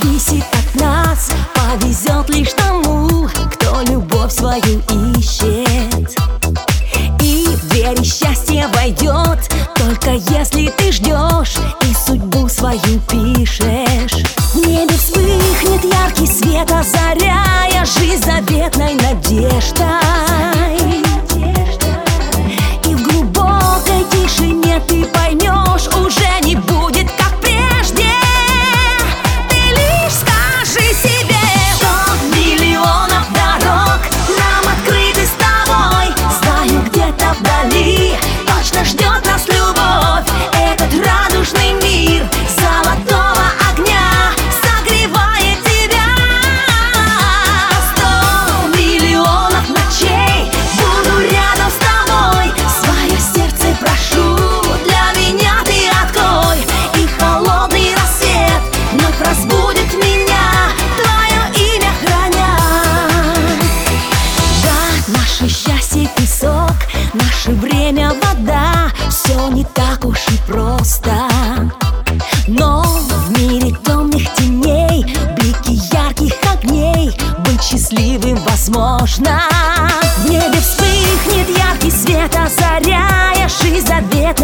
зависит от нас. Повезет лишь тому, кто любовь свою ищет. И в двери счастья войдет Только если ты ждешь И судьбу свою пишешь. В небе вспыхнет яркий свет Озаряя жизнь заветной надеждой огней Быть счастливым возможно. В небе вспыхнет яркий свет, озаряя жизнь надеждой